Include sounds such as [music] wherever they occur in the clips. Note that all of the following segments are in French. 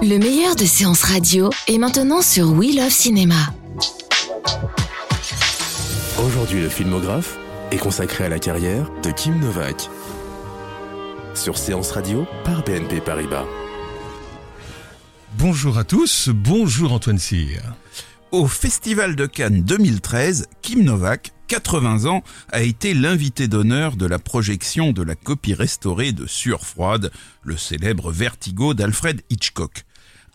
Le meilleur de séances radio est maintenant sur We Love Cinéma. Aujourd'hui, le filmographe est consacré à la carrière de Kim Novak. Sur Séance Radio par BNP Paribas. Bonjour à tous, bonjour Antoine Cyr. Au Festival de Cannes 2013, Kim Novak, 80 ans, a été l'invité d'honneur de la projection de la copie restaurée de Sueur froide, le célèbre Vertigo d'Alfred Hitchcock.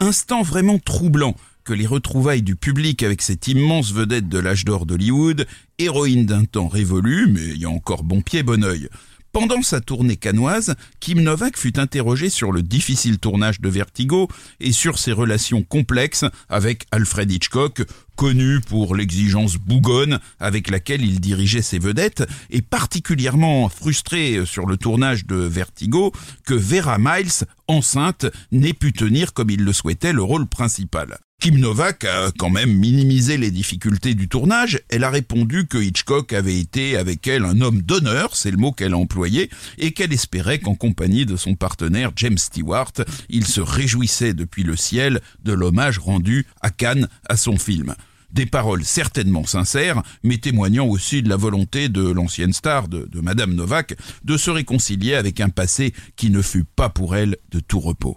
Instant vraiment troublant que les retrouvailles du public avec cette immense vedette de l'âge d'or d'Hollywood, héroïne d'un temps révolu, mais ayant encore bon pied, bon oeil. Pendant sa tournée canoise, Kim Novak fut interrogé sur le difficile tournage de Vertigo et sur ses relations complexes avec Alfred Hitchcock, connu pour l'exigence bougonne avec laquelle il dirigeait ses vedettes, et particulièrement frustré sur le tournage de Vertigo que Vera Miles, enceinte, n'ait pu tenir comme il le souhaitait le rôle principal. Kim Novak a quand même minimisé les difficultés du tournage. Elle a répondu que Hitchcock avait été avec elle un homme d'honneur, c'est le mot qu'elle a employé, et qu'elle espérait qu'en compagnie de son partenaire James Stewart, il se réjouissait depuis le ciel de l'hommage rendu à Cannes à son film. Des paroles certainement sincères, mais témoignant aussi de la volonté de l'ancienne star de, de Madame Novak de se réconcilier avec un passé qui ne fut pas pour elle de tout repos.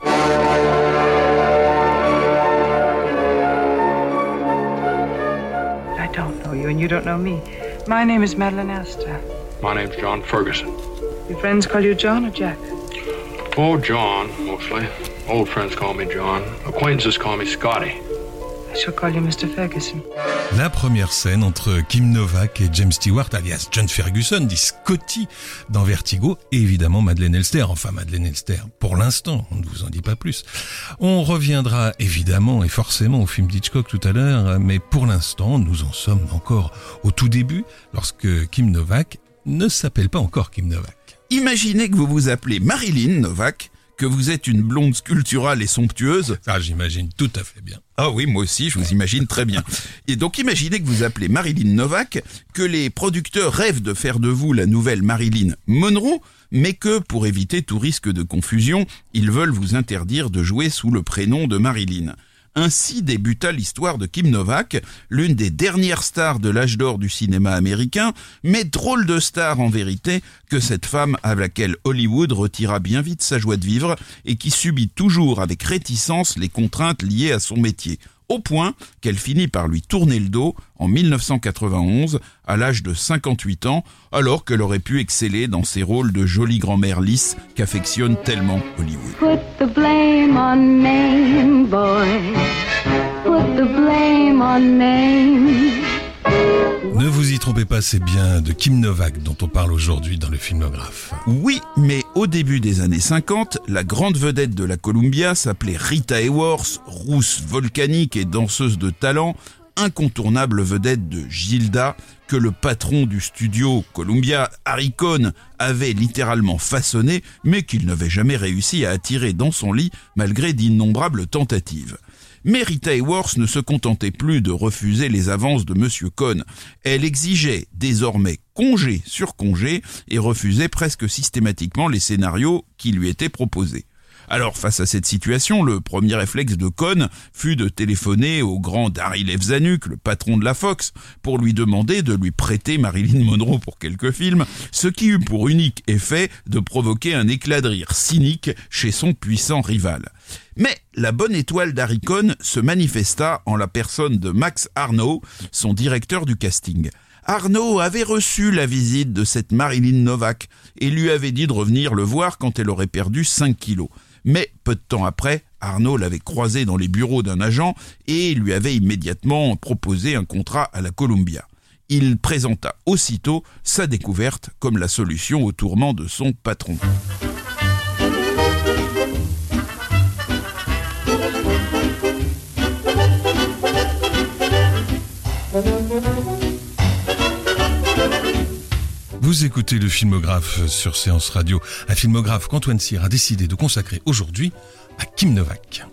You, and you don't know me. My name is Madeline Astor. My name's John Ferguson. Your friends call you John or Jack? Oh, John, mostly. Old friends call me John. Acquaintances call me Scotty. I shall call you Mr. Ferguson. La première scène entre Kim Novak et James Stewart, alias John Ferguson, dit Scotty dans Vertigo, et évidemment Madeleine Elster. Enfin, Madeleine Elster, pour l'instant, on ne vous en dit pas plus. On reviendra évidemment et forcément au film d'Hitchcock tout à l'heure, mais pour l'instant, nous en sommes encore au tout début, lorsque Kim Novak ne s'appelle pas encore Kim Novak. Imaginez que vous vous appelez Marilyn Novak, que vous êtes une blonde sculpturale et somptueuse. Ah, j'imagine tout à fait bien. Ah oui, moi aussi, je vous imagine très bien. [laughs] Et donc imaginez que vous appelez Marilyn Novak, que les producteurs rêvent de faire de vous la nouvelle Marilyn Monroe, mais que, pour éviter tout risque de confusion, ils veulent vous interdire de jouer sous le prénom de Marilyn. Ainsi débuta l'histoire de Kim Novak, l'une des dernières stars de l'âge d'or du cinéma américain, mais drôle de star en vérité que cette femme à laquelle Hollywood retira bien vite sa joie de vivre et qui subit toujours avec réticence les contraintes liées à son métier au point qu'elle finit par lui tourner le dos en 1991 à l'âge de 58 ans, alors qu'elle aurait pu exceller dans ses rôles de jolie grand-mère lisse qu'affectionne tellement Hollywood. Put the blame on. Put the blame on. Ne vous y trompez pas, c'est bien de Kim Novak dont on parle aujourd'hui dans le filmographe. Oui, mais au début des années 50, la grande vedette de la Columbia s'appelait Rita Hayworth, rousse volcanique et danseuse de talent, incontournable vedette de Gilda, que le patron du studio Columbia, Harry Cohn, avait littéralement façonné, mais qu'il n'avait jamais réussi à attirer dans son lit malgré d'innombrables tentatives. Mais Rita Hayworth ne se contentait plus de refuser les avances de Monsieur Cohn. Elle exigeait désormais congé sur congé et refusait presque systématiquement les scénarios qui lui étaient proposés. Alors, face à cette situation, le premier réflexe de Cohn fut de téléphoner au grand Daryl F. Zanuck, le patron de la Fox, pour lui demander de lui prêter Marilyn Monroe pour quelques films, ce qui eut pour unique effet de provoquer un éclat de rire cynique chez son puissant rival. Mais la bonne étoile d'Harry Cohn se manifesta en la personne de Max Arnaud, son directeur du casting. Arnaud avait reçu la visite de cette Marilyn Novak et lui avait dit de revenir le voir quand elle aurait perdu 5 kilos. Mais peu de temps après, Arnaud l'avait croisé dans les bureaux d'un agent et lui avait immédiatement proposé un contrat à la Columbia. il présenta aussitôt sa découverte comme la solution au tourment de son patron. Vous écoutez le filmographe sur Séance Radio, un filmographe qu'Antoine Cyr a décidé de consacrer aujourd'hui à Kim Novak.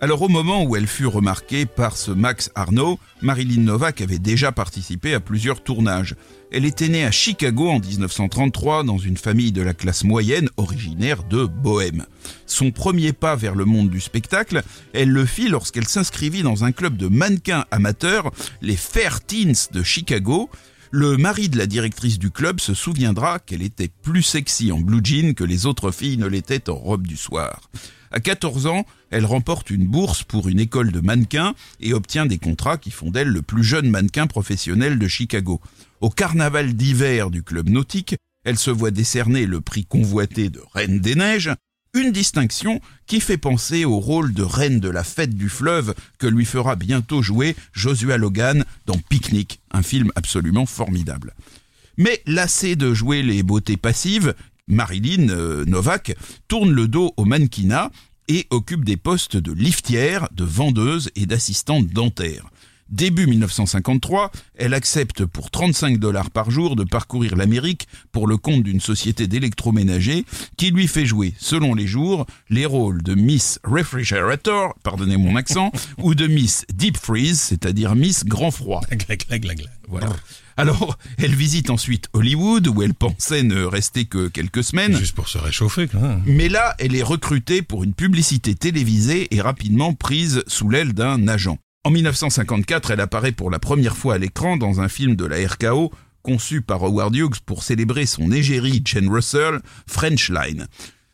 Alors au moment où elle fut remarquée par ce Max Arnaud, Marilyn Novak avait déjà participé à plusieurs tournages. Elle était née à Chicago en 1933 dans une famille de la classe moyenne originaire de Bohème. Son premier pas vers le monde du spectacle, elle le fit lorsqu'elle s'inscrivit dans un club de mannequins amateurs, les Fair Teens de Chicago, le mari de la directrice du club se souviendra qu'elle était plus sexy en blue jean que les autres filles ne l'étaient en robe du soir. À 14 ans, elle remporte une bourse pour une école de mannequins et obtient des contrats qui font d'elle le plus jeune mannequin professionnel de Chicago. Au carnaval d'hiver du club nautique, elle se voit décerner le prix convoité de Reine des Neiges, une distinction qui fait penser au rôle de reine de la fête du fleuve que lui fera bientôt jouer Joshua Logan dans Picnic, un film absolument formidable. Mais lassée de jouer les beautés passives, Marilyn euh, Novak tourne le dos au mannequinat et occupe des postes de liftière, de vendeuse et d'assistante dentaire. Début 1953, elle accepte pour 35 dollars par jour de parcourir l'Amérique pour le compte d'une société d'électroménager qui lui fait jouer, selon les jours, les rôles de Miss Refrigerator, pardonnez mon accent, [laughs] ou de Miss Deep Freeze, c'est-à-dire Miss Grand Froid. Voilà. Alors, elle visite ensuite Hollywood, où elle pensait ne rester que quelques semaines. Juste pour se réchauffer, quand même. Mais là, elle est recrutée pour une publicité télévisée et rapidement prise sous l'aile d'un agent. En 1954, elle apparaît pour la première fois à l'écran dans un film de la RKO conçu par Howard Hughes pour célébrer son égérie Jane Russell, French Line.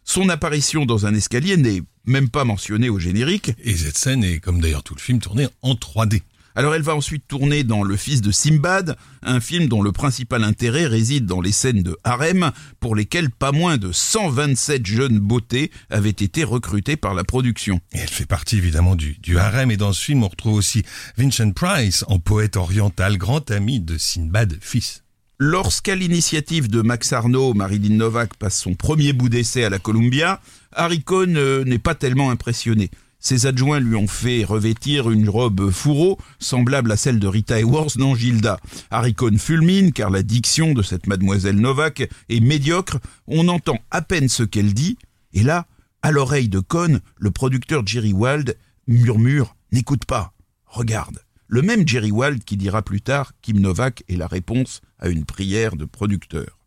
Son apparition dans un escalier n'est même pas mentionnée au générique. Et cette scène est, comme d'ailleurs tout le film, tournée en 3D. Alors elle va ensuite tourner dans Le Fils de Simbad, un film dont le principal intérêt réside dans les scènes de harem pour lesquelles pas moins de 127 jeunes beautés avaient été recrutées par la production. Et elle fait partie évidemment du, du harem et dans ce film on retrouve aussi Vincent Price en poète oriental, grand ami de Sinbad fils. Lorsqu'à l'initiative de Max Arnaud, Marilyn Novak passe son premier bout d'essai à la Columbia, Harry Cohn euh, n'est pas tellement impressionné. Ses adjoints lui ont fait revêtir une robe fourreau semblable à celle de Rita Hayworth dans Gilda. Harry Cohn fulmine car la diction de cette mademoiselle Novak est médiocre. On entend à peine ce qu'elle dit. Et là, à l'oreille de Cohn, le producteur Jerry Wald murmure N'écoute pas, regarde. Le même Jerry Wald qui dira plus tard Kim Novak est la réponse à une prière de producteur.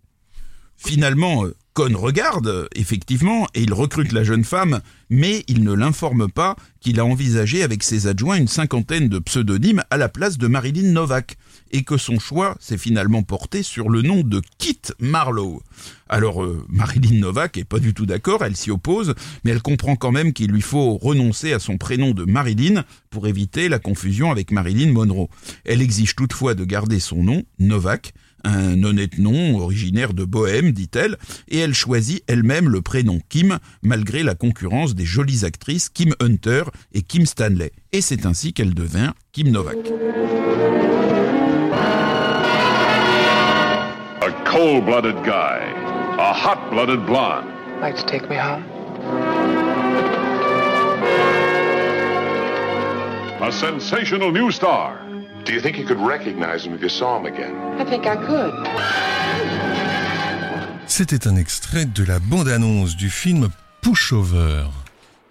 Finalement, euh, Cohn regarde, effectivement, et il recrute la jeune femme, mais il ne l'informe pas qu'il a envisagé avec ses adjoints une cinquantaine de pseudonymes à la place de Marilyn Novak, et que son choix s'est finalement porté sur le nom de Kit Marlowe. Alors euh, Marilyn Novak est pas du tout d'accord, elle s'y oppose, mais elle comprend quand même qu'il lui faut renoncer à son prénom de Marilyn pour éviter la confusion avec Marilyn Monroe. Elle exige toutefois de garder son nom, Novak, un honnête nom originaire de Bohème, dit-elle, et elle choisit elle-même le prénom Kim, malgré la concurrence des jolies actrices Kim Hunter et Kim Stanley. Et c'est ainsi qu'elle devint Kim Novak. A cold-blooded guy, a hot-blooded blonde. Like to take me home? A sensational new star. Do you think you could recognize him if you saw him again? I think I could. C'était un extrait de la bande-annonce du film Pushover.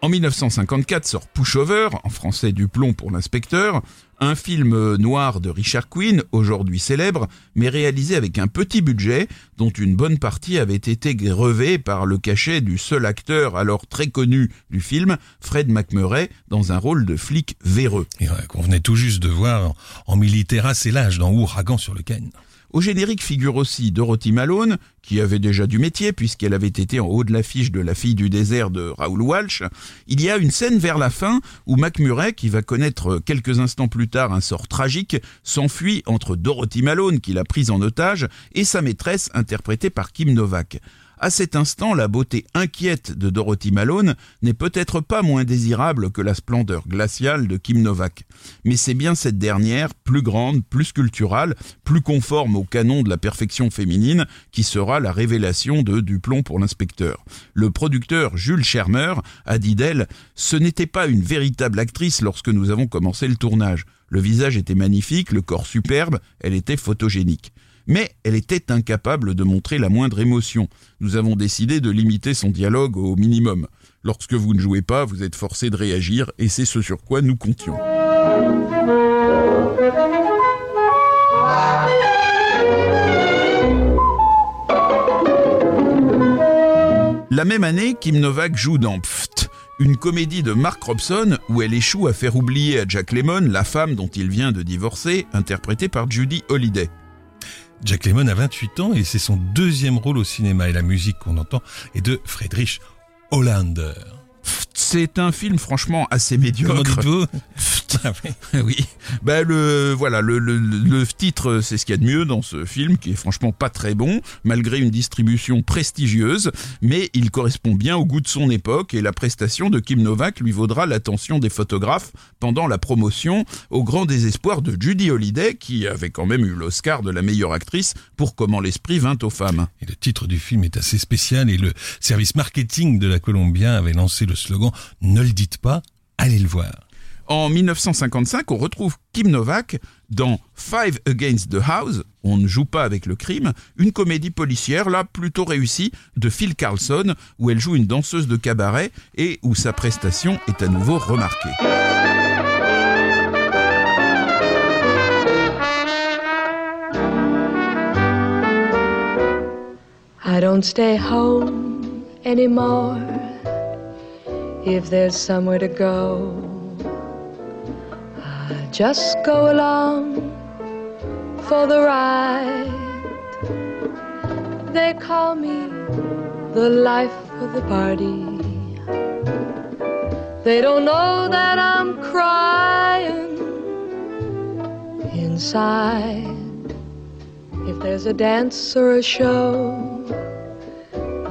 En 1954 sort Pushover, en français du plomb pour l'inspecteur, un film noir de Richard Quinn, aujourd'hui célèbre, mais réalisé avec un petit budget, dont une bonne partie avait été grevée par le cachet du seul acteur alors très connu du film, Fred McMurray, dans un rôle de flic véreux. Et qu'on venait tout juste de voir en, assez l'âge dans Ouragan sur le Ken. Au générique figure aussi Dorothy Malone, qui avait déjà du métier puisqu'elle avait été en haut de l'affiche de La fille du désert de Raoul Walsh. Il y a une scène vers la fin où McMurray, qui va connaître quelques instants plus tard un sort tragique, s'enfuit entre Dorothy Malone, qui l'a prise en otage, et sa maîtresse, interprétée par Kim Novak. À cet instant, la beauté inquiète de Dorothy Malone n'est peut-être pas moins désirable que la splendeur glaciale de Kim Novak. Mais c'est bien cette dernière, plus grande, plus sculpturale, plus conforme au canon de la perfection féminine, qui sera la révélation de Duplon pour l'inspecteur. Le producteur Jules Schermer a dit d'elle Ce n'était pas une véritable actrice lorsque nous avons commencé le tournage. Le visage était magnifique, le corps superbe, elle était photogénique mais elle était incapable de montrer la moindre émotion. Nous avons décidé de limiter son dialogue au minimum. Lorsque vous ne jouez pas, vous êtes forcé de réagir, et c'est ce sur quoi nous comptions. La même année, Kim Novak joue dans Pft, une comédie de Mark Robson où elle échoue à faire oublier à Jack Lemmon la femme dont il vient de divorcer, interprétée par Judy Holliday. Jack Lemmon a 28 ans et c'est son deuxième rôle au cinéma et la musique qu'on entend est de Friedrich Hollander. C'est un film franchement assez médiocre. [laughs] oui. Ben le voilà le, le, le titre c'est ce qu'il y a de mieux dans ce film qui est franchement pas très bon malgré une distribution prestigieuse mais il correspond bien au goût de son époque et la prestation de Kim Novak lui vaudra l'attention des photographes pendant la promotion au grand désespoir de Judy Holliday qui avait quand même eu l'Oscar de la meilleure actrice pour Comment l'esprit vint aux femmes. Et le titre du film est assez spécial et le service marketing de la Columbia avait lancé le slogan Ne le dites pas, allez le voir. En 1955, on retrouve Kim Novak dans Five Against the House, on ne joue pas avec le crime, une comédie policière là plutôt réussie de Phil Carlson où elle joue une danseuse de cabaret et où sa prestation est à nouveau remarquée. I don't stay home anymore if there's somewhere to go. I just go along for the ride. They call me the life of the party. They don't know that I'm crying inside. If there's a dance or a show,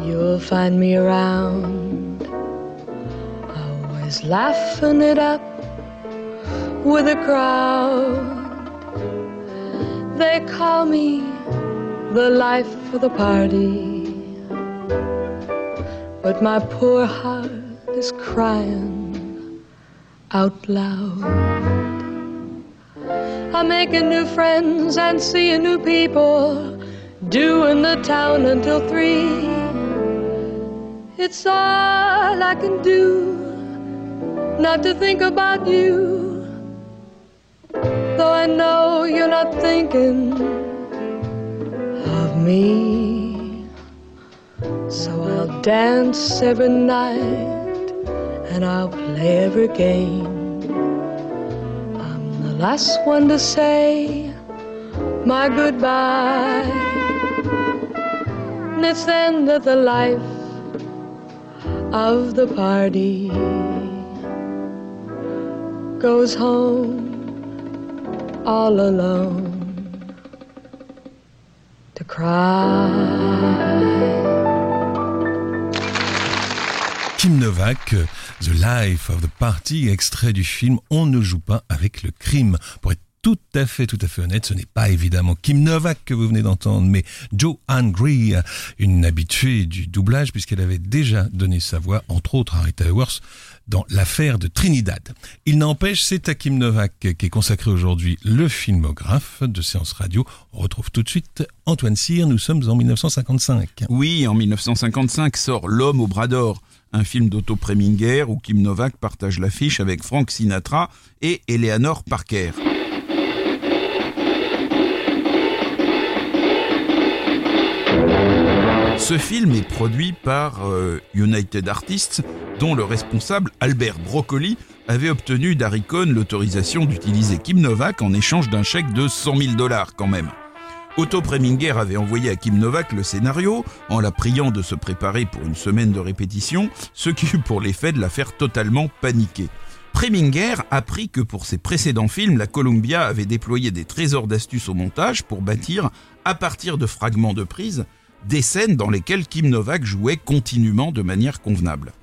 you'll find me around. Always laughing it up with a crowd. They call me the life of the party. But my poor heart is crying out loud. I'm making new friends and seeing new people, doing the town until three. It's all I can do not to think about you. Though I know you're not thinking of me. So I'll dance every night and I'll play every game I'm the last one to say my goodbye. And it's then that the life of the party goes home all alone to cry. Kim Novak, The Life of the Party, extrait du film On ne joue pas avec le crime. Pour être tout à fait, tout à fait honnête, ce n'est pas évidemment Kim Novak que vous venez d'entendre, mais Joanne Greer, une habituée du doublage puisqu'elle avait déjà donné sa voix, entre autres à Rita Hayworth, dans l'affaire de Trinidad. Il n'empêche, c'est à Kim Novak qui est consacré aujourd'hui le filmographe de séance radio. On retrouve tout de suite Antoine Cyr, nous sommes en 1955. Oui, en 1955 sort L'homme au bras d'or un film d'Otto Preminger où Kim Novak partage l'affiche avec Frank Sinatra et Eleanor Parker. Ce film est produit par euh, United Artists, dont le responsable Albert Broccoli avait obtenu d'Harry l'autorisation d'utiliser Kim Novak en échange d'un chèque de 100 000 dollars quand même. Otto Preminger avait envoyé à Kim Novak le scénario en la priant de se préparer pour une semaine de répétition, ce qui eut pour l'effet de la faire totalement paniquer. Preminger apprit que pour ses précédents films, la Columbia avait déployé des trésors d'astuces au montage pour bâtir, à partir de fragments de prise, des scènes dans lesquelles Kim Novak jouait continuellement de manière convenable.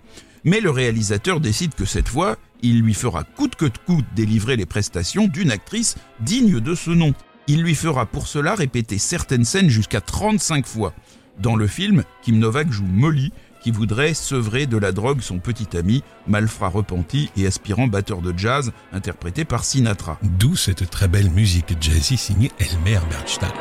Mais le réalisateur décide que cette fois, il lui fera coûte que coûte délivrer les prestations d'une actrice digne de ce nom. Il lui fera pour cela répéter certaines scènes jusqu'à 35 fois. Dans le film, Kim Novak joue Molly, qui voudrait sevrer de la drogue son petit ami, malfrat repenti et aspirant batteur de jazz, interprété par Sinatra. D'où cette très belle musique jazzy signée Elmer Bernstein.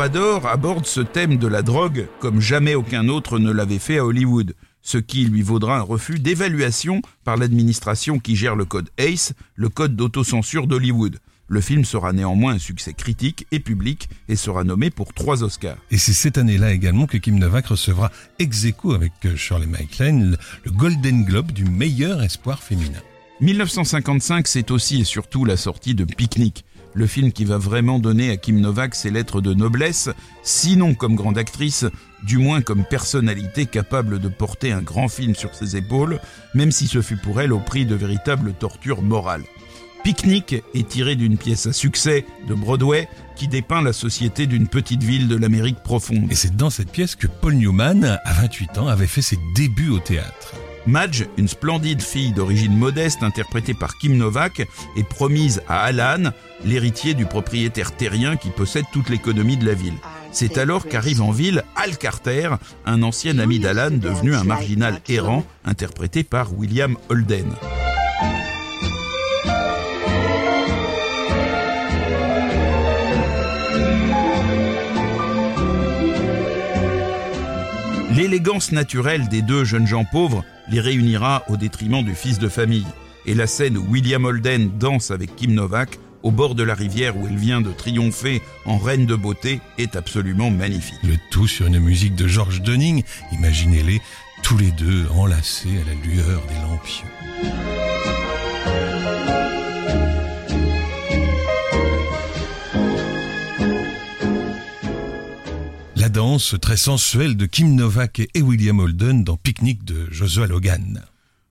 Aborde ce thème de la drogue comme jamais aucun autre ne l'avait fait à Hollywood, ce qui lui vaudra un refus d'évaluation par l'administration qui gère le code ACE, le code d'autocensure d'Hollywood. Le film sera néanmoins un succès critique et public et sera nommé pour trois Oscars. Et c'est cette année-là également que Kim Novak recevra ex aequo avec euh, Shirley MacLaine le Golden Globe du meilleur espoir féminin. 1955, c'est aussi et surtout la sortie de Picnic, le film qui va vraiment donner à Kim Novak ses lettres de noblesse, sinon comme grande actrice, du moins comme personnalité capable de porter un grand film sur ses épaules, même si ce fut pour elle au prix de véritables tortures morales. Picnic est tiré d'une pièce à succès de Broadway qui dépeint la société d'une petite ville de l'Amérique profonde. Et c'est dans cette pièce que Paul Newman, à 28 ans, avait fait ses débuts au théâtre. Madge, une splendide fille d'origine modeste interprétée par Kim Novak, est promise à Alan, l'héritier du propriétaire terrien qui possède toute l'économie de la ville. C'est alors qu'arrive en ville Al Carter, un ancien ami d'Alan devenu un marginal errant, interprété par William Holden. L'élégance naturelle des deux jeunes gens pauvres les réunira au détriment du fils de famille. Et la scène où William Holden danse avec Kim Novak au bord de la rivière où elle vient de triompher en reine de beauté est absolument magnifique. Le tout sur une musique de George Dunning. Imaginez-les tous les deux enlacés à la lueur des lampions. Danse très sensuelle de Kim Novak et William Holden dans Picnic de Joshua Logan.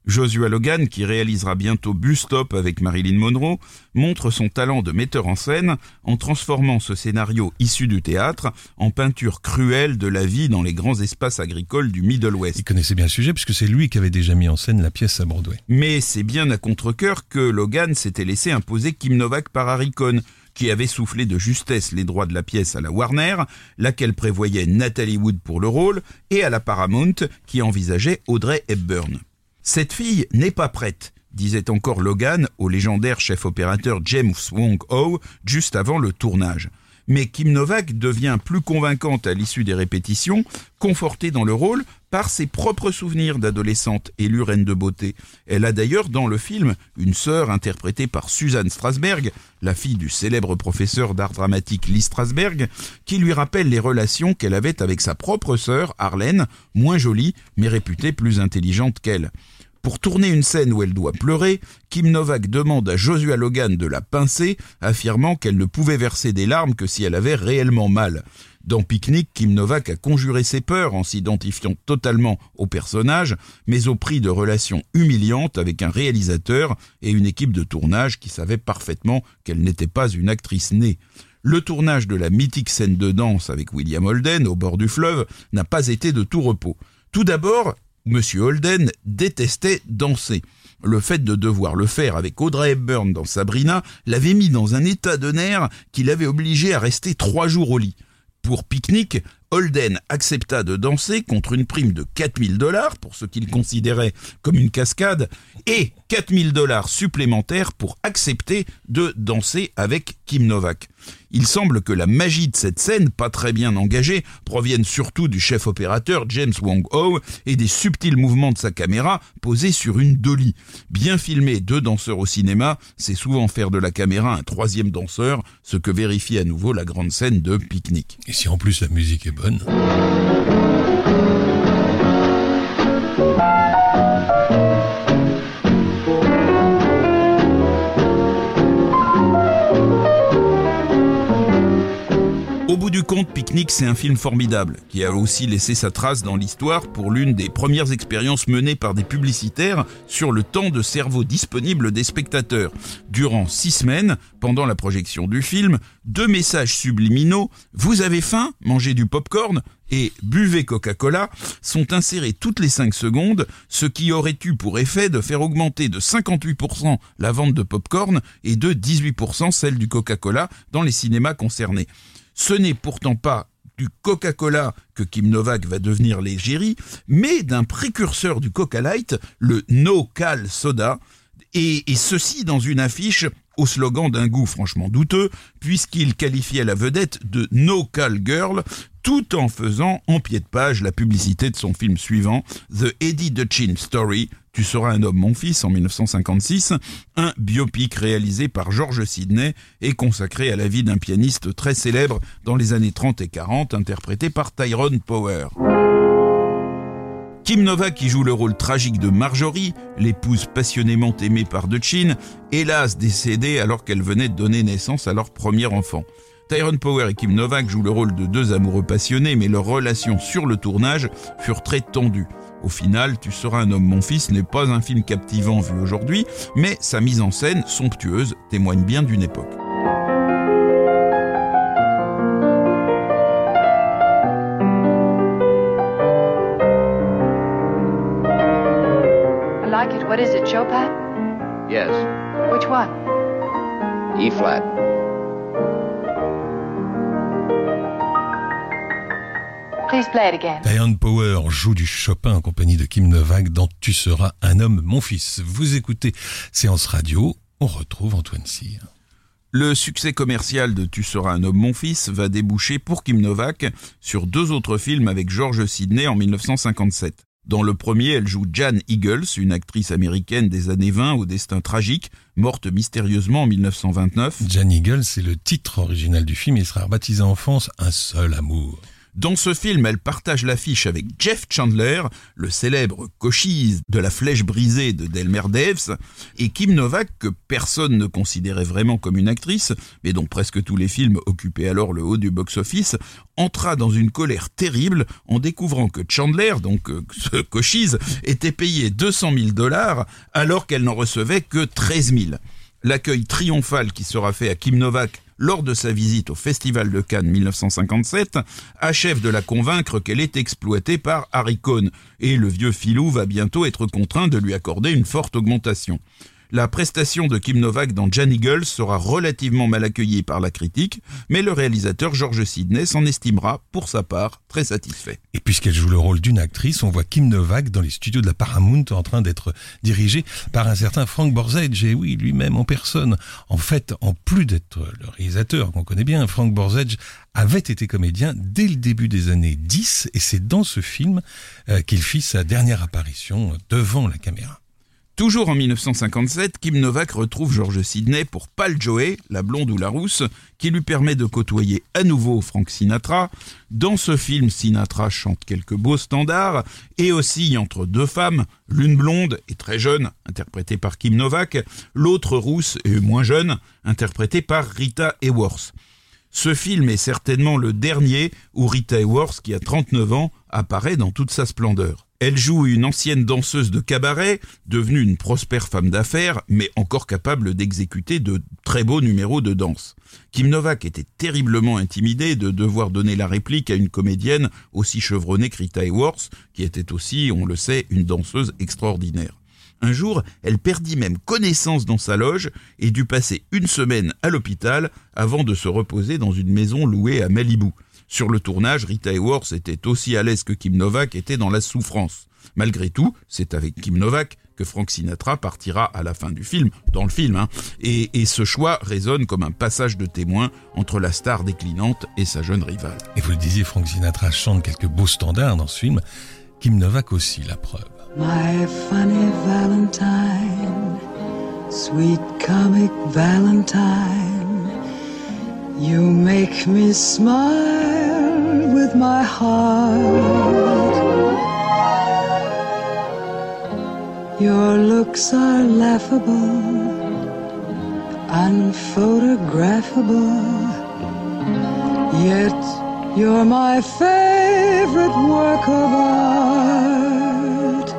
Joshua Logan, qui réalisera bientôt Bus Stop avec Marilyn Monroe, montre son talent de metteur en scène en transformant ce scénario issu du théâtre en peinture cruelle de la vie dans les grands espaces agricoles du Middle West. Il connaissait bien le sujet puisque c'est lui qui avait déjà mis en scène la pièce à Broadway. Mais c'est bien à contre-cœur que Logan s'était laissé imposer Kim Novak par Harry Cohn, qui avait soufflé de justesse les droits de la pièce à la Warner, laquelle prévoyait Natalie Wood pour le rôle, et à la Paramount, qui envisageait Audrey Hepburn. Cette fille n'est pas prête, disait encore Logan au légendaire chef opérateur James Wong Ho juste avant le tournage. Mais Kim Novak devient plus convaincante à l'issue des répétitions, confortée dans le rôle par ses propres souvenirs d'adolescente élue reine de beauté. Elle a d'ailleurs dans le film une sœur interprétée par Suzanne Strasberg, la fille du célèbre professeur d'art dramatique Lee Strasberg, qui lui rappelle les relations qu'elle avait avec sa propre sœur, Arlène, moins jolie, mais réputée plus intelligente qu'elle. Pour tourner une scène où elle doit pleurer, Kim Novak demande à Joshua Logan de la pincer, affirmant qu'elle ne pouvait verser des larmes que si elle avait réellement mal. Dans Picnic, Kim Novak a conjuré ses peurs en s'identifiant totalement au personnage, mais au prix de relations humiliantes avec un réalisateur et une équipe de tournage qui savait parfaitement qu'elle n'était pas une actrice née. Le tournage de la mythique scène de danse avec William Holden au bord du fleuve n'a pas été de tout repos. Tout d'abord, Monsieur Holden détestait danser. Le fait de devoir le faire avec Audrey Hepburn dans Sabrina l'avait mis dans un état de nerfs qui l'avait obligé à rester trois jours au lit. Pour pique-nique, Holden accepta de danser contre une prime de 4000 dollars pour ce qu'il considérait comme une cascade et 4000 dollars supplémentaires pour accepter de danser avec Kim Novak. Il semble que la magie de cette scène, pas très bien engagée, provienne surtout du chef opérateur James Wong Ho et des subtils mouvements de sa caméra posée sur une dolly. Bien filmer deux danseurs au cinéma, c'est souvent faire de la caméra un troisième danseur, ce que vérifie à nouveau la grande scène de Picnic. Et si en plus la musique est bonne? Compte, Picnic, c'est un film formidable qui a aussi laissé sa trace dans l'histoire pour l'une des premières expériences menées par des publicitaires sur le temps de cerveau disponible des spectateurs. Durant six semaines, pendant la projection du film, deux messages subliminaux Vous avez faim Mangez du popcorn et Buvez Coca-Cola sont insérés toutes les 5 secondes, ce qui aurait eu pour effet de faire augmenter de 58% la vente de popcorn et de 18% celle du Coca-Cola dans les cinémas concernés. Ce n'est pourtant pas du Coca-Cola que Kim Novak va devenir l'égérie, mais d'un précurseur du Coca Light, le No Cal Soda, et, et ceci dans une affiche au slogan d'un goût franchement douteux, puisqu'il qualifiait la vedette de No Cal Girl, tout en faisant en pied de page la publicité de son film suivant, The Eddie Chin Story, Tu seras un homme mon fils en 1956, un biopic réalisé par George Sidney et consacré à la vie d'un pianiste très célèbre dans les années 30 et 40, interprété par Tyrone Power. Kim Nova qui joue le rôle tragique de Marjorie, l'épouse passionnément aimée par Chin, hélas décédée alors qu'elle venait de donner naissance à leur premier enfant. Tyrone Power et Kim Novak jouent le rôle de deux amoureux passionnés, mais leurs relations sur le tournage furent très tendues. Au final, Tu seras un homme mon fils n'est pas un film captivant vu aujourd'hui, mais sa mise en scène, somptueuse, témoigne bien d'une époque. What is it, Chopin? Yes. Which one? E flat. Please play it again. Diane Power joue du Chopin en compagnie de Kim Novak dans Tu seras un homme, mon fils. Vous écoutez Séance Radio. On retrouve Antoine Cyr. Le succès commercial de Tu seras un homme, mon fils va déboucher pour Kim Novak sur deux autres films avec George Sidney en 1957. Dans le premier, elle joue Jan Eagles, une actrice américaine des années 20 au destin tragique, morte mystérieusement en 1929. Jan Eagles, c'est le titre original du film. Il sera baptisé en France Un seul amour. Dans ce film, elle partage l'affiche avec Jeff Chandler, le célèbre cochise de la flèche brisée de Delmer Daves, et Kim Novak, que personne ne considérait vraiment comme une actrice, mais dont presque tous les films occupaient alors le haut du box-office, entra dans une colère terrible en découvrant que Chandler, donc euh, ce cochise, était payé 200 000 dollars alors qu'elle n'en recevait que 13 000. L'accueil triomphal qui sera fait à Kim Novak lors de sa visite au Festival de Cannes 1957, achève de la convaincre qu'elle est exploitée par Harry Cohn, et le vieux filou va bientôt être contraint de lui accorder une forte augmentation. La prestation de Kim Novak dans Jan Eagles sera relativement mal accueillie par la critique, mais le réalisateur George Sidney s'en estimera, pour sa part, très satisfait. Et puisqu'elle joue le rôle d'une actrice, on voit Kim Novak dans les studios de la Paramount en train d'être dirigée par un certain Frank Borzage, et oui, lui-même en personne. En fait, en plus d'être le réalisateur qu'on connaît bien, Frank Borzage avait été comédien dès le début des années 10, et c'est dans ce film euh, qu'il fit sa dernière apparition devant la caméra. Toujours en 1957, Kim Novak retrouve George Sidney pour Pal Joey, la blonde ou la rousse, qui lui permet de côtoyer à nouveau Frank Sinatra. Dans ce film, Sinatra chante quelques beaux standards et aussi entre deux femmes, l'une blonde et très jeune, interprétée par Kim Novak, l'autre rousse et moins jeune, interprétée par Rita Hayworth. Ce film est certainement le dernier où Rita Hayworth, qui a 39 ans, apparaît dans toute sa splendeur. Elle joue une ancienne danseuse de cabaret, devenue une prospère femme d'affaires, mais encore capable d'exécuter de très beaux numéros de danse. Kim Novak était terriblement intimidée de devoir donner la réplique à une comédienne aussi chevronnée que Rita Hayworth, qui était aussi, on le sait, une danseuse extraordinaire. Un jour, elle perdit même connaissance dans sa loge et dut passer une semaine à l'hôpital avant de se reposer dans une maison louée à Malibu. Sur le tournage, Rita Hayworth était aussi à l'aise que Kim Novak était dans la souffrance. Malgré tout, c'est avec Kim Novak que Frank Sinatra partira à la fin du film, dans le film, hein, et, et, ce choix résonne comme un passage de témoin entre la star déclinante et sa jeune rivale. Et vous le disiez, Frank Sinatra chante quelques beaux standards dans ce film, Kim Novak aussi, la preuve. My funny Valentine, sweet comic Valentine, you make me smile. With my heart. Your looks are laughable, unphotographable, yet You're my favorite work of art.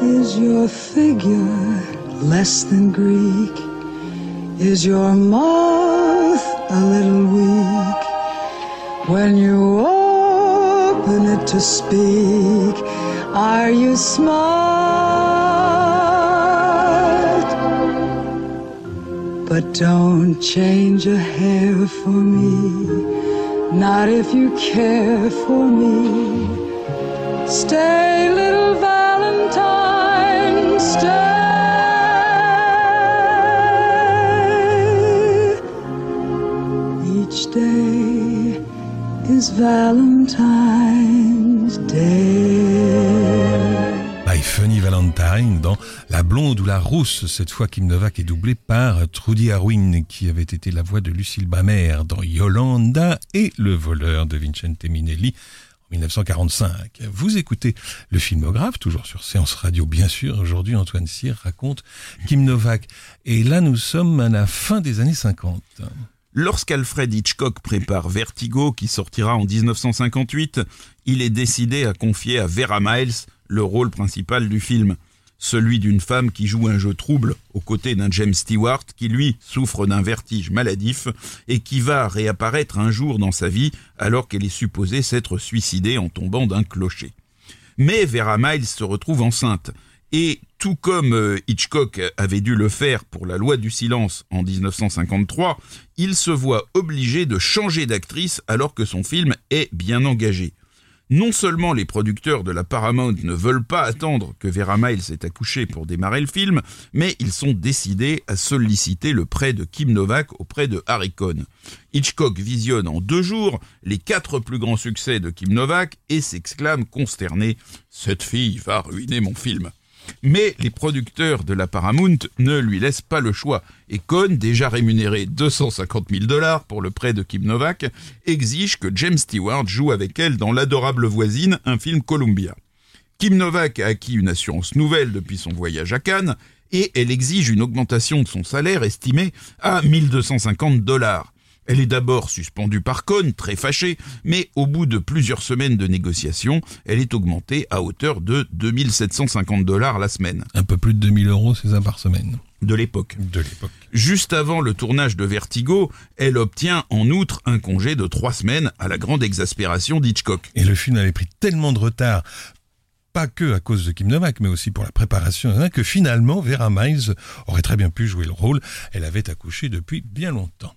Is your figure less than Greek? Is your mouth a little weak when you open it to speak? Are you smart? But don't change a hair for me, not if you care for me. Stay, little Valentine, stay. Each day Valentine's Day. By Funny Valentine dans La blonde ou la rousse. Cette fois, Kim Novak est doublée par Trudy Arwin, qui avait été la voix de Lucille Bamer dans Yolanda et Le voleur de Vincente Minelli. en 1945. Vous écoutez le filmographe, toujours sur Séance Radio, bien sûr. Aujourd'hui, Antoine Cyr raconte Kim Novak. Et là, nous sommes à la fin des années 50. Lorsqu'Alfred Hitchcock prépare Vertigo, qui sortira en 1958, il est décidé à confier à Vera Miles le rôle principal du film, celui d'une femme qui joue un jeu trouble aux côtés d'un James Stewart qui lui souffre d'un vertige maladif et qui va réapparaître un jour dans sa vie alors qu'elle est supposée s'être suicidée en tombant d'un clocher. Mais Vera Miles se retrouve enceinte et tout comme euh, Hitchcock avait dû le faire pour la loi du silence en 1953, il se voit obligé de changer d'actrice alors que son film est bien engagé. Non seulement les producteurs de la Paramount ne veulent pas attendre que Vera Miles ait accouché pour démarrer le film, mais ils sont décidés à solliciter le prêt de Kim Novak auprès de Harry Cohn. Hitchcock visionne en deux jours les quatre plus grands succès de Kim Novak et s'exclame consterné ⁇ Cette fille va ruiner mon film !⁇ mais les producteurs de la Paramount ne lui laissent pas le choix, et Cohn, déjà rémunéré 250 000 dollars pour le prêt de Kim Novak, exige que James Stewart joue avec elle dans L'adorable voisine, un film Columbia. Kim Novak a acquis une assurance nouvelle depuis son voyage à Cannes, et elle exige une augmentation de son salaire estimé à 1250 dollars. Elle est d'abord suspendue par Cohn, très fâchée, mais au bout de plusieurs semaines de négociations, elle est augmentée à hauteur de 2750 dollars la semaine. Un peu plus de 2000 euros, c'est ça par semaine. De l'époque. De l'époque. Juste avant le tournage de Vertigo, elle obtient en outre un congé de trois semaines à la grande exaspération d'Hitchcock. Et le film avait pris tellement de retard pas que à cause de Kim Novak, mais aussi pour la préparation, hein, que finalement Vera Miles aurait très bien pu jouer le rôle. Elle avait accouché depuis bien longtemps.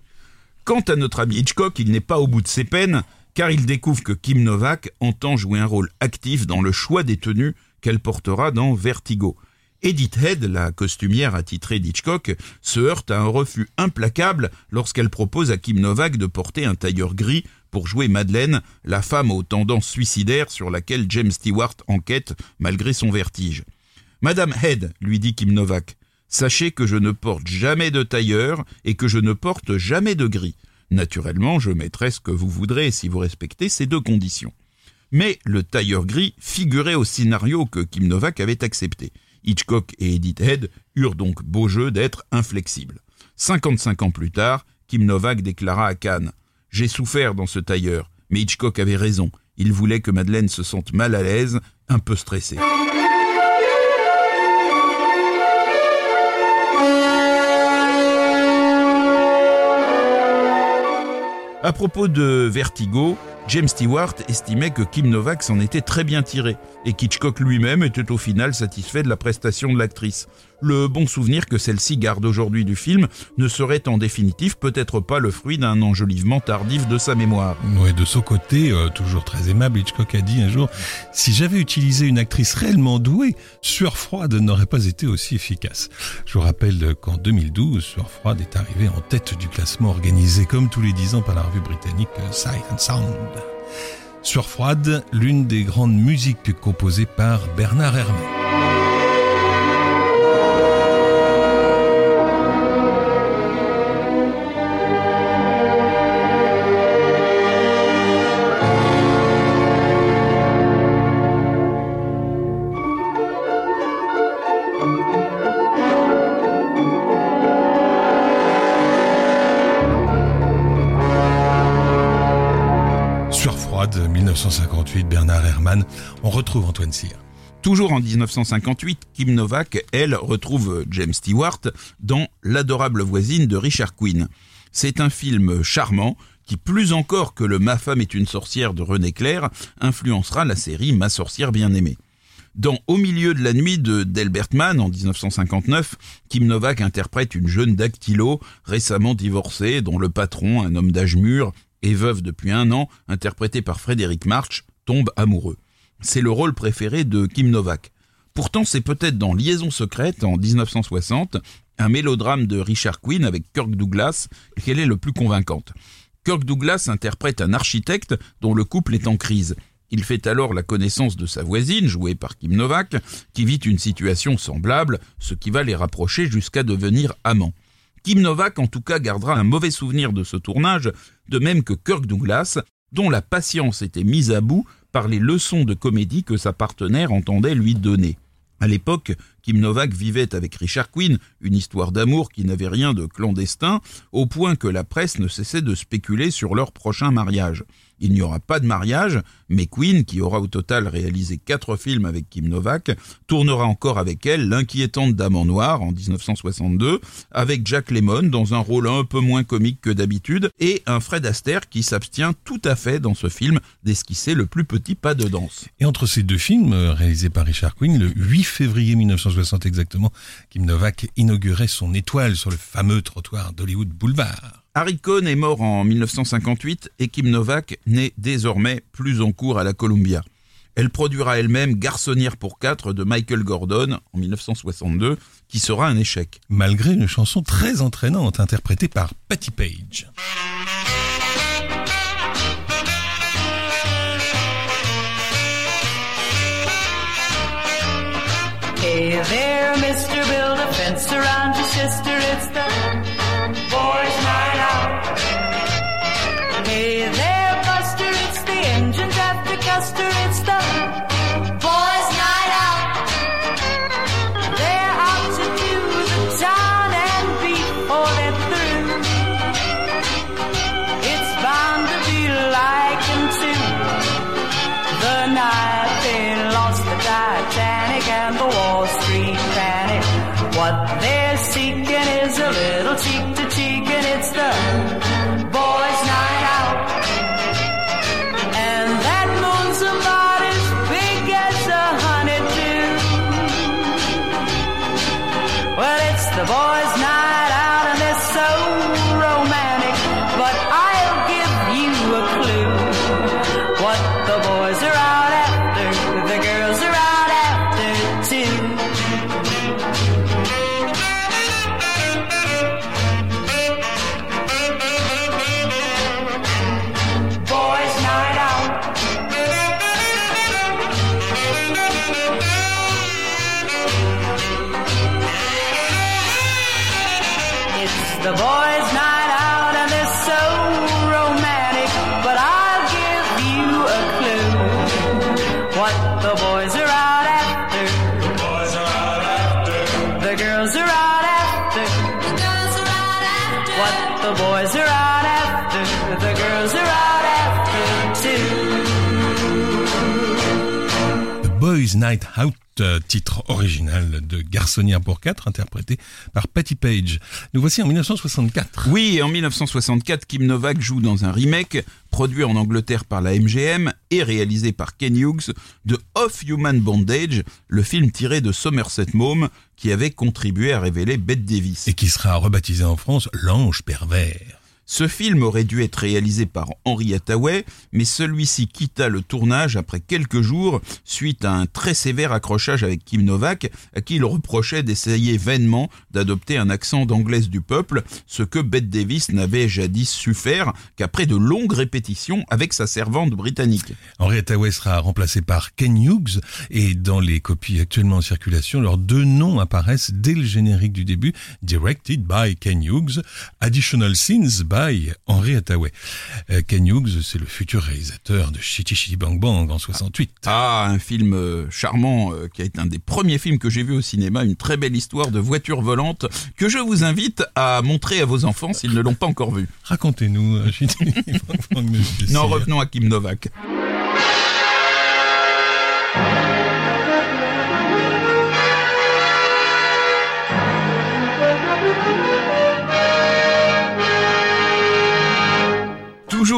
Quant à notre ami Hitchcock, il n'est pas au bout de ses peines, car il découvre que Kim Novak entend jouer un rôle actif dans le choix des tenues qu'elle portera dans Vertigo. Edith Head, la costumière attitrée d'Hitchcock, se heurte à un refus implacable lorsqu'elle propose à Kim Novak de porter un tailleur gris pour jouer Madeleine, la femme aux tendances suicidaires sur laquelle James Stewart enquête malgré son vertige. Madame Head, lui dit Kim Novak, Sachez que je ne porte jamais de tailleur et que je ne porte jamais de gris. Naturellement, je mettrai ce que vous voudrez si vous respectez ces deux conditions. Mais le tailleur gris figurait au scénario que Kim Novak avait accepté. Hitchcock et Edith Head eurent donc beau jeu d'être inflexibles. 55 ans plus tard, Kim Novak déclara à Cannes J'ai souffert dans ce tailleur, mais Hitchcock avait raison. Il voulait que Madeleine se sente mal à l'aise, un peu stressée. À propos de Vertigo, James Stewart estimait que Kim Novak s'en était très bien tiré et qu'Hitchcock lui-même était au final satisfait de la prestation de l'actrice. Le bon souvenir que celle-ci garde aujourd'hui du film ne serait en définitive peut-être pas le fruit d'un enjolivement tardif de sa mémoire. Oui, de son côté, euh, toujours très aimable, Hitchcock a dit un jour Si j'avais utilisé une actrice réellement douée, Sueur froide n'aurait pas été aussi efficace. Je vous rappelle qu'en 2012, Sueur froide est arrivée en tête du classement organisé comme tous les dix ans par la revue britannique Sight and Sound. Sueur froide, l'une des grandes musiques composées par Bernard Hermé. Antoine. Toujours en 1958, Kim Novak, elle, retrouve James Stewart dans L'adorable voisine de Richard Quinn. C'est un film charmant qui, plus encore que le Ma femme est une sorcière de René Clair, influencera la série Ma sorcière bien-aimée. Dans Au milieu de la nuit de Delbert Mann en 1959, Kim Novak interprète une jeune dactylo récemment divorcée dont le patron, un homme d'âge mûr et veuve depuis un an, interprété par Frédéric March, tombe amoureux. C'est le rôle préféré de Kim Novak. Pourtant, c'est peut-être dans Liaison secrète en 1960, un mélodrame de Richard Quinn avec Kirk Douglas, qu'elle est le plus convaincante. Kirk Douglas interprète un architecte dont le couple est en crise. Il fait alors la connaissance de sa voisine, jouée par Kim Novak, qui vit une situation semblable, ce qui va les rapprocher jusqu'à devenir amants. Kim Novak en tout cas gardera un mauvais souvenir de ce tournage, de même que Kirk Douglas, dont la patience était mise à bout par les leçons de comédie que sa partenaire entendait lui donner. À l'époque, Kim Novak vivait avec Richard Quinn une histoire d'amour qui n'avait rien de clandestin, au point que la presse ne cessait de spéculer sur leur prochain mariage. Il n'y aura pas de mariage, mais Queen, qui aura au total réalisé quatre films avec Kim Novak, tournera encore avec elle L'inquiétante dame en noir en 1962, avec Jack Lemmon dans un rôle un peu moins comique que d'habitude, et un Fred Astaire qui s'abstient tout à fait dans ce film d'esquisser le plus petit pas de danse. Et entre ces deux films, euh, réalisés par Richard Quinn, le 8 février 1960 exactement, Kim Novak inaugurait son étoile sur le fameux trottoir d'Hollywood Boulevard. Harry Cohn est mort en 1958 et Kim Novak n'est désormais plus en cours à la Columbia. Elle produira elle-même Garçonnière pour quatre de Michael Gordon en 1962, qui sera un échec. Malgré une chanson très entraînante interprétée par Patty Page. Hey there, Mr. Build a fence around your sister. It's the boys' after Custer. It's the titre original de Garçonnière pour quatre, interprété par Patty Page. Nous voici en 1964. Oui, en 1964, Kim Novak joue dans un remake produit en Angleterre par la MGM et réalisé par Ken Hughes de Off Human Bondage, le film tiré de Somerset Maugham qui avait contribué à révéler Bette Davis. Et qui sera rebaptisé en France L'Ange Pervers. Ce film aurait dû être réalisé par Henry Hathaway, mais celui-ci quitta le tournage après quelques jours suite à un très sévère accrochage avec Kim Novak, à qui il reprochait d'essayer vainement d'adopter un accent d'anglaise du peuple, ce que Bette Davis n'avait jadis su faire qu'après de longues répétitions avec sa servante britannique. Henry Hathaway sera remplacé par Ken Hughes, et dans les copies actuellement en circulation, leurs deux noms apparaissent dès le générique du début, Directed by Ken Hughes, Additional Scenes by Henry Hathaway. Euh, Ken Hughes, c'est le futur réalisateur de Chitty Chitty Bang Bang en 68. Ah, un film euh, charmant euh, qui a été un des premiers films que j'ai vu au cinéma, une très belle histoire de voiture volante que je vous invite à montrer à vos enfants s'ils ne l'ont pas encore vu. Racontez-nous, Chitty Bang Bang, Non, revenons à Kim Novak.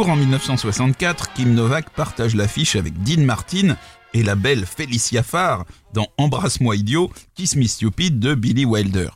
En 1964, Kim Novak partage l'affiche avec Dean Martin et la belle Felicia Farr dans Embrasse-moi idiot, Kiss Me Stupid de Billy Wilder.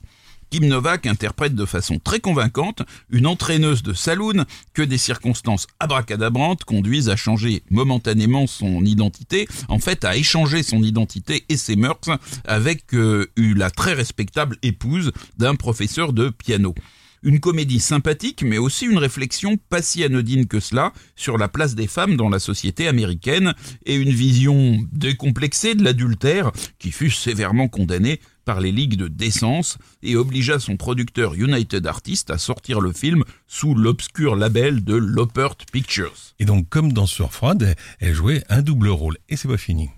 Kim Novak interprète de façon très convaincante une entraîneuse de saloon que des circonstances abracadabrantes conduisent à changer momentanément son identité, en fait à échanger son identité et ses mœurs avec euh, la très respectable épouse d'un professeur de piano. Une comédie sympathique, mais aussi une réflexion pas si anodine que cela sur la place des femmes dans la société américaine et une vision décomplexée de l'adultère qui fut sévèrement condamnée par les ligues de décence et obligea son producteur United Artists à sortir le film sous l'obscur label de Lopert Pictures. Et donc, comme dans Surfroide, elle jouait un double rôle. Et c'est pas fini.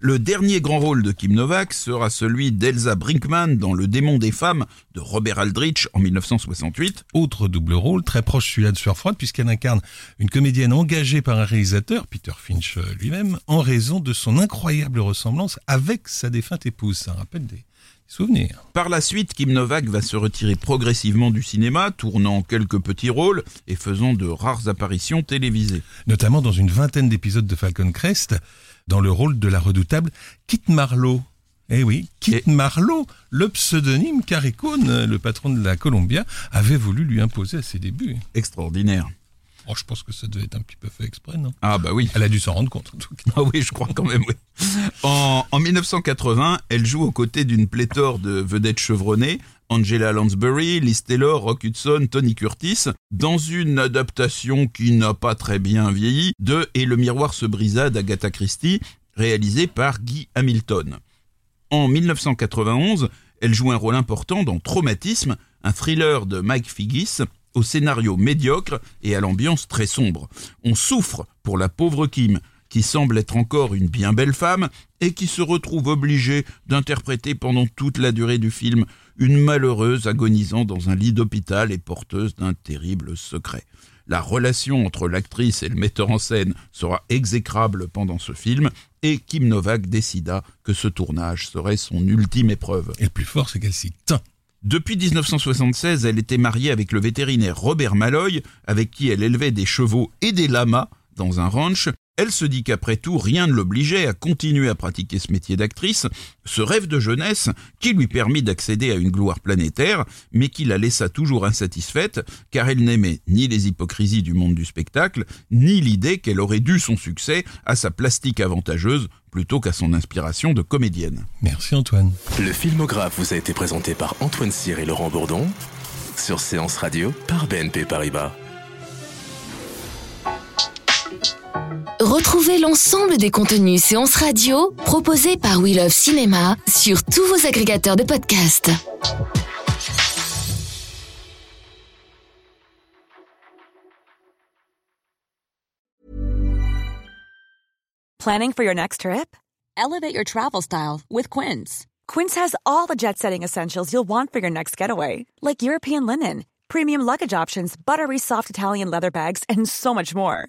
Le dernier grand rôle de Kim Novak sera celui d'Elsa Brinkman dans Le démon des femmes de Robert Aldrich en 1968. Autre double rôle, très proche celui-là de Surfroide, puisqu'elle incarne une comédienne engagée par un réalisateur, Peter Finch lui-même, en raison de son incroyable ressemblance avec sa défunte épouse. Ça rappelle des, souvenirs. Par la suite, Kim Novak va se retirer progressivement du cinéma, tournant quelques petits rôles et faisant de rares apparitions télévisées. Notamment dans une vingtaine d'épisodes de Falcon Crest, dans le rôle de la redoutable Kit Marlowe. Eh oui, Kit Marlowe, le pseudonyme qu'Harry le patron de la Columbia, avait voulu lui imposer à ses débuts. Extraordinaire. Oh, je pense que ça devait être un petit peu fait exprès, non? Ah bah oui. Elle a dû s'en rendre compte, en tout cas. Ah oui, je crois quand même, oui. En, en 1980, elle joue aux côtés d'une pléthore de vedettes chevronnées, Angela Lansbury, Liz Taylor, Rock Hudson, Tony Curtis, dans une adaptation qui n'a pas très bien vieilli de Et le miroir se brisa d'Agatha Christie, réalisée par Guy Hamilton. En 1991, elle joue un rôle important dans Traumatisme, un thriller de Mike Figgis, au scénario médiocre et à l'ambiance très sombre. On souffre pour la pauvre Kim, qui semble être encore une bien belle femme et qui se retrouve obligée d'interpréter pendant toute la durée du film une malheureuse agonisant dans un lit d'hôpital et porteuse d'un terrible secret. La relation entre l'actrice et le metteur en scène sera exécrable pendant ce film et Kim Novak décida que ce tournage serait son ultime épreuve. Et le plus fort, c'est qu'elle s'y tint. Depuis 1976, elle était mariée avec le vétérinaire Robert Malloy, avec qui elle élevait des chevaux et des lamas dans un ranch. Elle se dit qu'après tout, rien ne l'obligeait à continuer à pratiquer ce métier d'actrice, ce rêve de jeunesse qui lui permit d'accéder à une gloire planétaire, mais qui la laissa toujours insatisfaite, car elle n'aimait ni les hypocrisies du monde du spectacle, ni l'idée qu'elle aurait dû son succès à sa plastique avantageuse plutôt qu'à son inspiration de comédienne. Merci Antoine. Le filmographe vous a été présenté par Antoine Cyr et Laurent Bourdon sur Séance Radio par BNP Paribas. Retrouvez l'ensemble des contenus séances radio proposés par We Love Cinéma sur tous vos agrégateurs de podcasts. Planning for your next trip? Elevate your travel style with Quince. Quince has all the jet setting essentials you'll want for your next getaway, like European linen, premium luggage options, buttery soft Italian leather bags, and so much more